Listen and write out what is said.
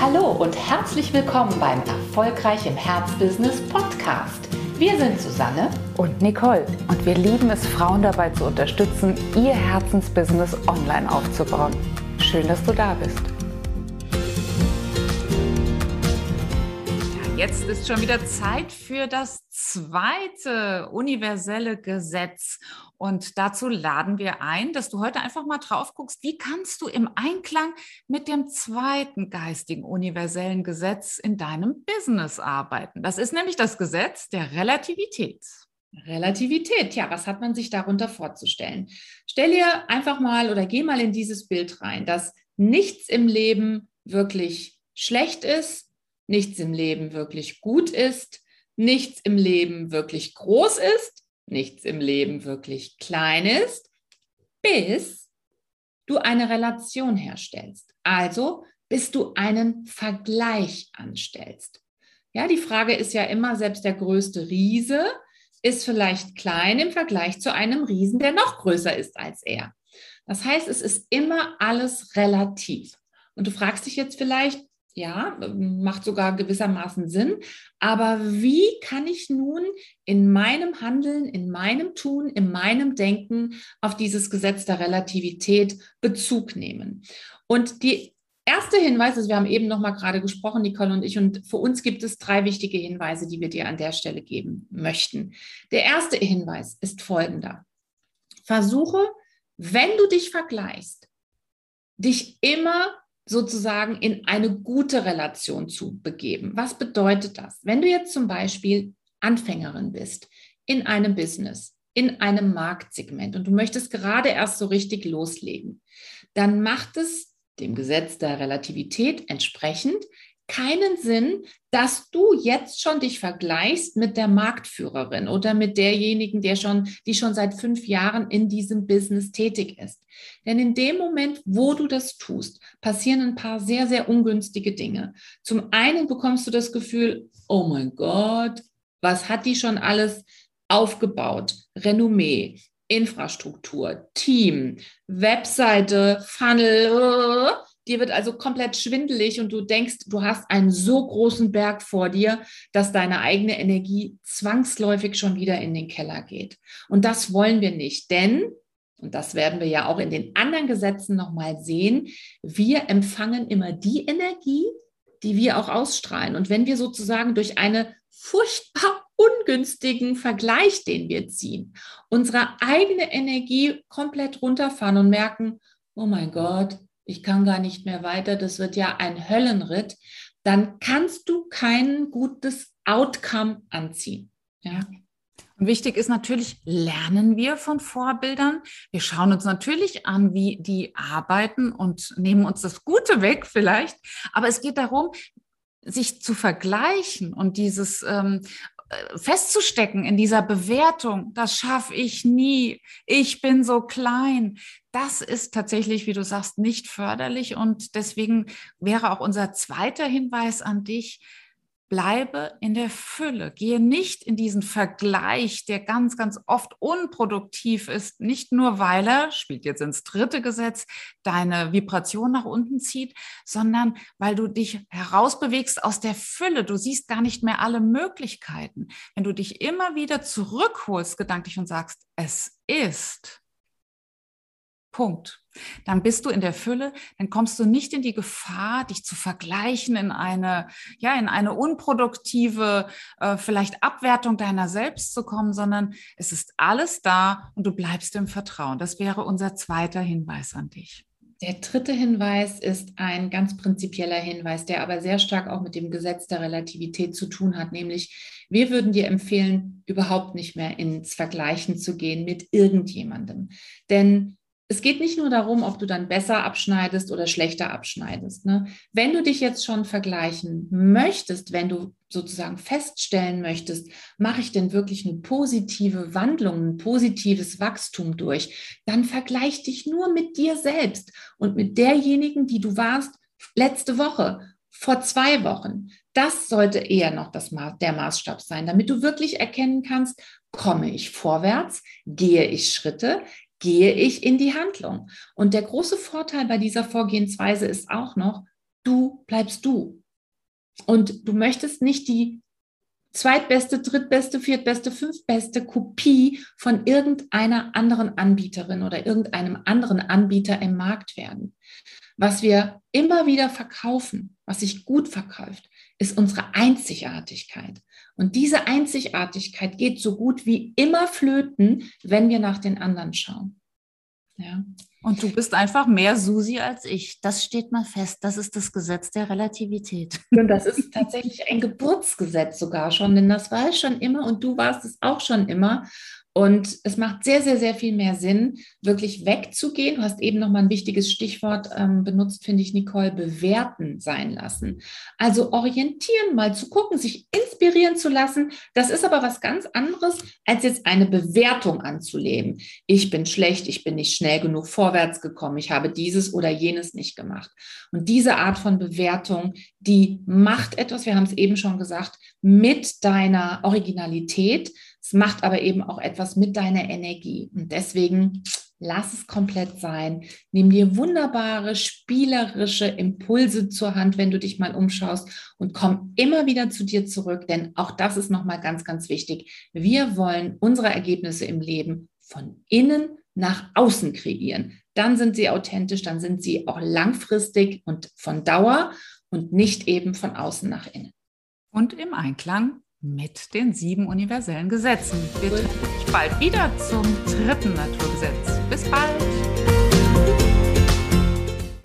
Hallo und herzlich willkommen beim Erfolgreich im Herzbusiness Podcast. Wir sind Susanne und Nicole und wir lieben es, Frauen dabei zu unterstützen, ihr Herzensbusiness online aufzubauen. Schön, dass du da bist. Jetzt ist schon wieder Zeit für das zweite universelle Gesetz. Und dazu laden wir ein, dass du heute einfach mal drauf guckst, wie kannst du im Einklang mit dem zweiten geistigen universellen Gesetz in deinem Business arbeiten. Das ist nämlich das Gesetz der Relativität. Relativität, ja, was hat man sich darunter vorzustellen? Stell dir einfach mal oder geh mal in dieses Bild rein, dass nichts im Leben wirklich schlecht ist nichts im Leben wirklich gut ist, nichts im Leben wirklich groß ist, nichts im Leben wirklich klein ist, bis du eine Relation herstellst. Also bis du einen Vergleich anstellst. Ja, die Frage ist ja immer, selbst der größte Riese ist vielleicht klein im Vergleich zu einem Riesen, der noch größer ist als er. Das heißt, es ist immer alles relativ. Und du fragst dich jetzt vielleicht, ja, macht sogar gewissermaßen Sinn. Aber wie kann ich nun in meinem Handeln, in meinem Tun, in meinem Denken auf dieses Gesetz der Relativität Bezug nehmen? Und die erste Hinweis ist, wir haben eben noch mal gerade gesprochen, Nicole und ich, und für uns gibt es drei wichtige Hinweise, die wir dir an der Stelle geben möchten. Der erste Hinweis ist folgender. Versuche, wenn du dich vergleichst, dich immer sozusagen in eine gute Relation zu begeben. Was bedeutet das? Wenn du jetzt zum Beispiel Anfängerin bist in einem Business, in einem Marktsegment und du möchtest gerade erst so richtig loslegen, dann macht es dem Gesetz der Relativität entsprechend keinen Sinn, dass du jetzt schon dich vergleichst mit der Marktführerin oder mit derjenigen, der schon, die schon seit fünf Jahren in diesem Business tätig ist. Denn in dem Moment, wo du das tust, passieren ein paar sehr, sehr ungünstige Dinge. Zum einen bekommst du das Gefühl, oh mein Gott, was hat die schon alles aufgebaut? Renommee, Infrastruktur, Team, Webseite, Funnel, Dir wird also komplett schwindelig und du denkst, du hast einen so großen Berg vor dir, dass deine eigene Energie zwangsläufig schon wieder in den Keller geht. Und das wollen wir nicht, denn, und das werden wir ja auch in den anderen Gesetzen nochmal sehen, wir empfangen immer die Energie, die wir auch ausstrahlen. Und wenn wir sozusagen durch einen furchtbar ungünstigen Vergleich, den wir ziehen, unsere eigene Energie komplett runterfahren und merken, oh mein Gott, ich kann gar nicht mehr weiter, das wird ja ein Höllenritt, dann kannst du kein gutes Outcome anziehen. Ja. Und wichtig ist natürlich, lernen wir von Vorbildern. Wir schauen uns natürlich an, wie die arbeiten und nehmen uns das Gute weg vielleicht. Aber es geht darum, sich zu vergleichen und dieses ähm, äh, festzustecken in dieser Bewertung, das schaffe ich nie, ich bin so klein, das ist tatsächlich, wie du sagst, nicht förderlich. Und deswegen wäre auch unser zweiter Hinweis an dich, bleibe in der Fülle. Gehe nicht in diesen Vergleich, der ganz, ganz oft unproduktiv ist, nicht nur weil er, spielt jetzt ins dritte Gesetz, deine Vibration nach unten zieht, sondern weil du dich herausbewegst aus der Fülle. Du siehst gar nicht mehr alle Möglichkeiten. Wenn du dich immer wieder zurückholst gedanklich und sagst, es ist, Punkt. Dann bist du in der Fülle, dann kommst du nicht in die Gefahr, dich zu vergleichen in eine, ja, in eine unproduktive, äh, vielleicht Abwertung deiner selbst zu kommen, sondern es ist alles da und du bleibst im Vertrauen. Das wäre unser zweiter Hinweis an dich. Der dritte Hinweis ist ein ganz prinzipieller Hinweis, der aber sehr stark auch mit dem Gesetz der Relativität zu tun hat, nämlich wir würden dir empfehlen, überhaupt nicht mehr ins Vergleichen zu gehen mit irgendjemandem. Denn es geht nicht nur darum, ob du dann besser abschneidest oder schlechter abschneidest. Ne? Wenn du dich jetzt schon vergleichen möchtest, wenn du sozusagen feststellen möchtest, mache ich denn wirklich eine positive Wandlung, ein positives Wachstum durch, dann vergleich dich nur mit dir selbst und mit derjenigen, die du warst letzte Woche, vor zwei Wochen. Das sollte eher noch das Ma der Maßstab sein, damit du wirklich erkennen kannst, komme ich vorwärts, gehe ich Schritte, gehe ich in die Handlung. Und der große Vorteil bei dieser Vorgehensweise ist auch noch, du bleibst du. Und du möchtest nicht die zweitbeste, drittbeste, viertbeste, fünftbeste Kopie von irgendeiner anderen Anbieterin oder irgendeinem anderen Anbieter im Markt werden. Was wir immer wieder verkaufen, was sich gut verkauft, ist unsere Einzigartigkeit. Und diese Einzigartigkeit geht so gut wie immer flöten, wenn wir nach den anderen schauen. Ja. Und du bist einfach mehr Susi als ich. Das steht mal fest. Das ist das Gesetz der Relativität. Und das ist tatsächlich ein Geburtsgesetz sogar schon, denn das war ich schon immer und du warst es auch schon immer. Und es macht sehr, sehr, sehr viel mehr Sinn, wirklich wegzugehen. Du hast eben noch mal ein wichtiges Stichwort ähm, benutzt, finde ich, Nicole, bewerten sein lassen. Also orientieren, mal zu gucken, sich inspirieren zu lassen. Das ist aber was ganz anderes, als jetzt eine Bewertung anzuleben. Ich bin schlecht, ich bin nicht schnell genug vorwärts gekommen, ich habe dieses oder jenes nicht gemacht. Und diese Art von Bewertung, die macht etwas, wir haben es eben schon gesagt, mit deiner Originalität es macht aber eben auch etwas mit deiner Energie. Und deswegen lass es komplett sein. Nimm dir wunderbare, spielerische Impulse zur Hand, wenn du dich mal umschaust und komm immer wieder zu dir zurück, denn auch das ist nochmal ganz, ganz wichtig. Wir wollen unsere Ergebnisse im Leben von innen nach außen kreieren. Dann sind sie authentisch, dann sind sie auch langfristig und von Dauer und nicht eben von außen nach innen. Und im Einklang mit den sieben universellen Gesetzen. Uns bald wieder zum dritten Naturgesetz. Bis bald!